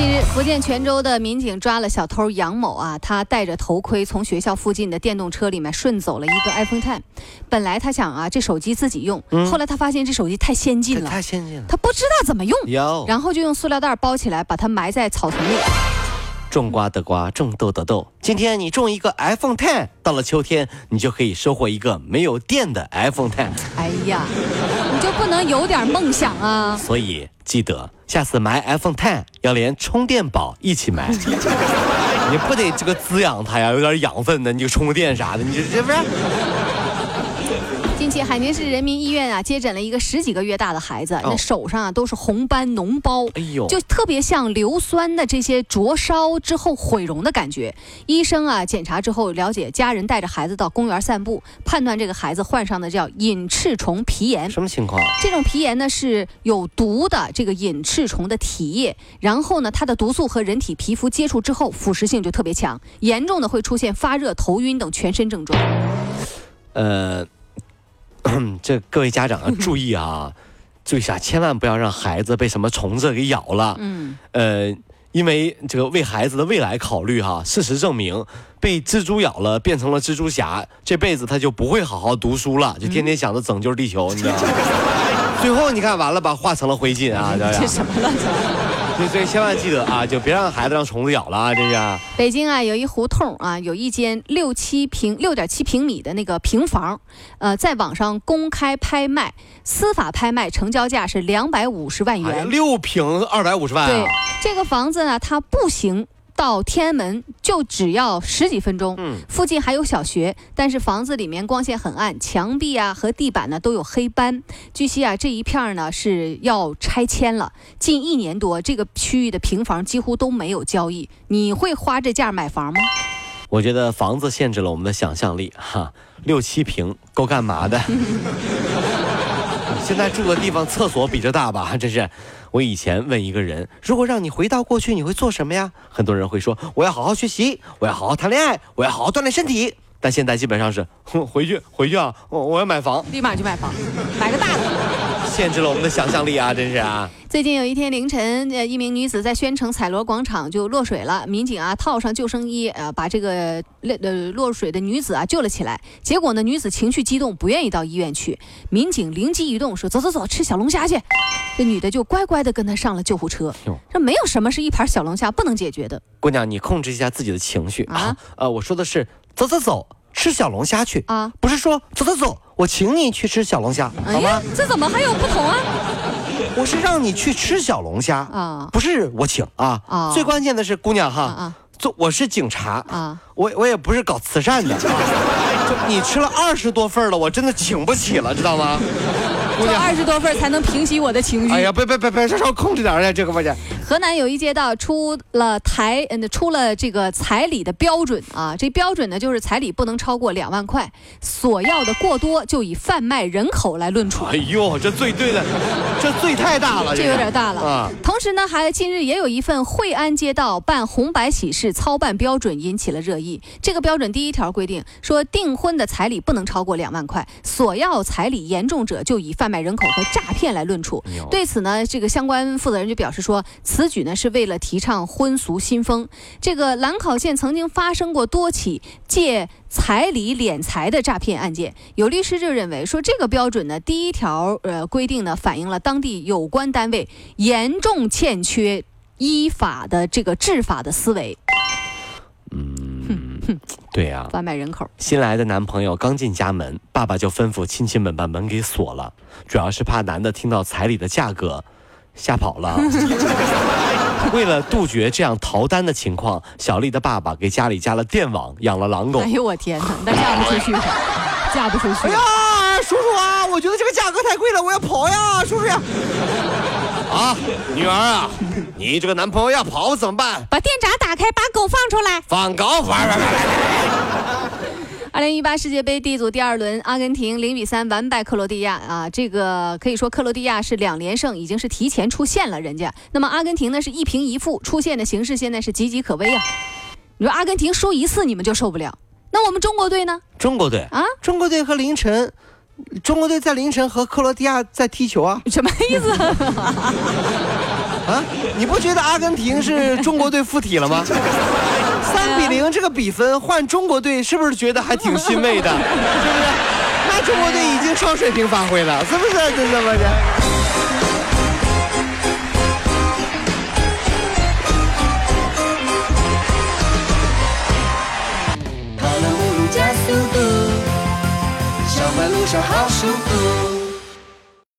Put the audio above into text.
近日，福建泉州的民警抓了小偷杨某啊，他戴着头盔从学校附近的电动车里面顺走了一个 iPhone Ten。本来他想啊，这手机自己用，后来他发现这手机太先进了，太先进了，他不知道怎么用，有然后就用塑料袋包起来，把它埋在草丛里。种瓜得瓜，种豆得豆。今天你种一个 iPhone Ten，到了秋天你就可以收获一个没有电的 iPhone Ten。哎呀，你就不能有点梦想啊？所以记得下次买 iPhone Ten 要连充电宝一起买，你不得这个滋养它呀，有点养分的，你就充电啥的，你这这不是？近期，海宁市人民医院啊接诊了一个十几个月大的孩子，那手上啊都是红斑脓包，哎呦就特别像硫酸的这些灼烧之后毁容的感觉。医生啊检查之后了解，家人带着孩子到公园散步，判断这个孩子患上的叫隐翅虫皮炎。什么情况？这种皮炎呢是有毒的这个隐翅虫的体液，然后呢它的毒素和人体皮肤接触之后腐蚀性就特别强，严重的会出现发热、头晕等全身症状。呃，这各位家长啊，注意啊，注意下？千万不要让孩子被什么虫子给咬了。嗯，呃，因为这个为孩子的未来考虑哈，事实证明，被蜘蛛咬了变成了蜘蛛侠，这辈子他就不会好好读书了，就天天想着拯救地球，你知道吗？最后你看完了吧，化成了灰烬啊！这 这什么乱七八糟？所以所以千万记得啊，就别让孩子让虫子咬了啊！这是。北京啊，有一胡同啊，有一间六七平、六点七平米的那个平房，呃，在网上公开拍卖，司法拍卖成交价是两百五十万元。六平二百五十万对啊！，这个房子呢，它步行到天安门就只要十几分钟。嗯附近还有小学，但是房子里面光线很暗，墙壁啊和地板呢都有黑斑。据悉啊，这一片呢是要拆迁了，近一年多，这个区域的平房几乎都没有交易。你会花这价买房吗？我觉得房子限制了我们的想象力哈，六七平够干嘛的？现在住的地方厕所比这大吧？这是。我以前问一个人，如果让你回到过去，你会做什么呀？很多人会说，我要好好学习，我要好好谈恋爱，我要好好锻炼身体。但现在基本上是，哼，回去回去啊，我我要买房，立马就买房，买个大的。限制了我们的想象力啊，真是啊。最近有一天凌晨，呃，一名女子在宣城彩罗广场就落水了。民警啊，套上救生衣，呃，把这个落呃落水的女子啊救了起来。结果呢，女子情绪激动，不愿意到医院去。民警灵机一动，说：“走走走，吃小龙虾去。”这女的就乖乖的跟他上了救护车。这没有什么是一盘小龙虾不能解决的。姑娘，你控制一下自己的情绪啊啊。呃，我说的是走走走，吃小龙虾去啊，不是说走走走，我请你去吃小龙虾，好吗这怎么还有不同啊？我是让你去吃小龙虾啊不是我请啊。啊最关键的是，姑娘哈，啊做我是警察啊，我我也不是搞慈善的，就你吃了二十多份了，我真的请不起了，知道吗？姑娘，做二十多份才能平息我的情绪。哎呀，别别别别，稍稍控制点儿呀，这个不是。河南有一街道出了台，嗯，出了这个彩礼的标准啊。这标准呢，就是彩礼不能超过两万块，索要的过多就以贩卖人口来论处。哎呦，这罪对的，这罪太大了，这有点大了啊。同时呢，还近日也有一份惠安街道办红白喜事操办标准引起了热议。这个标准第一条规定说，订婚的彩礼不能超过两万块，索要彩礼严重者就以贩卖人口和诈骗来论处。对此呢，这个相关负责人就表示说，此举呢是为了提倡婚俗新风。这个兰考县曾经发生过多起借彩礼敛财的诈骗案件，有律师就认为说，这个标准呢，第一条呃规定呢，反映了当地有关单位严重欠缺依法的这个治法的思维，嗯对呀、贩卖人口。新来的男朋友刚进家门，爸爸就吩咐亲戚们把门给锁了，主要是怕男的听到彩礼的价格吓跑了。为了杜绝这样逃单的情况，小丽的爸爸给家里加了电网，养了狼狗哎。呦我天哪，那嫁不出去，嫁不出去。哎呀，叔叔啊，我觉得这个价格太贵了，我要跑呀，叔叔呀！啊，女儿啊，你这个男朋友要跑怎么办？把电闸打开，把狗放出来。放狗，放！二零一八世界杯 D 组第二轮，阿根廷零比三完败克罗地亚啊！这个可以说克罗地亚是两连胜，已经是提前出线了。人家那么阿根廷呢是一平一负，出线的形势现在是岌岌可危啊！你说阿根廷输一次你们就受不了，那我们中国队呢？中国队啊，中国队和凌晨，中国队在凌晨和克罗地亚在踢球啊！什么意思？啊，你不觉得阿根廷是中国队附体了吗？三比零这个比分换中国队，是不是觉得还挺欣慰的？是不是？那中国队已经双水平发挥了，是不是？真的吗？这。跑了五路加速度，小马路上好舒服。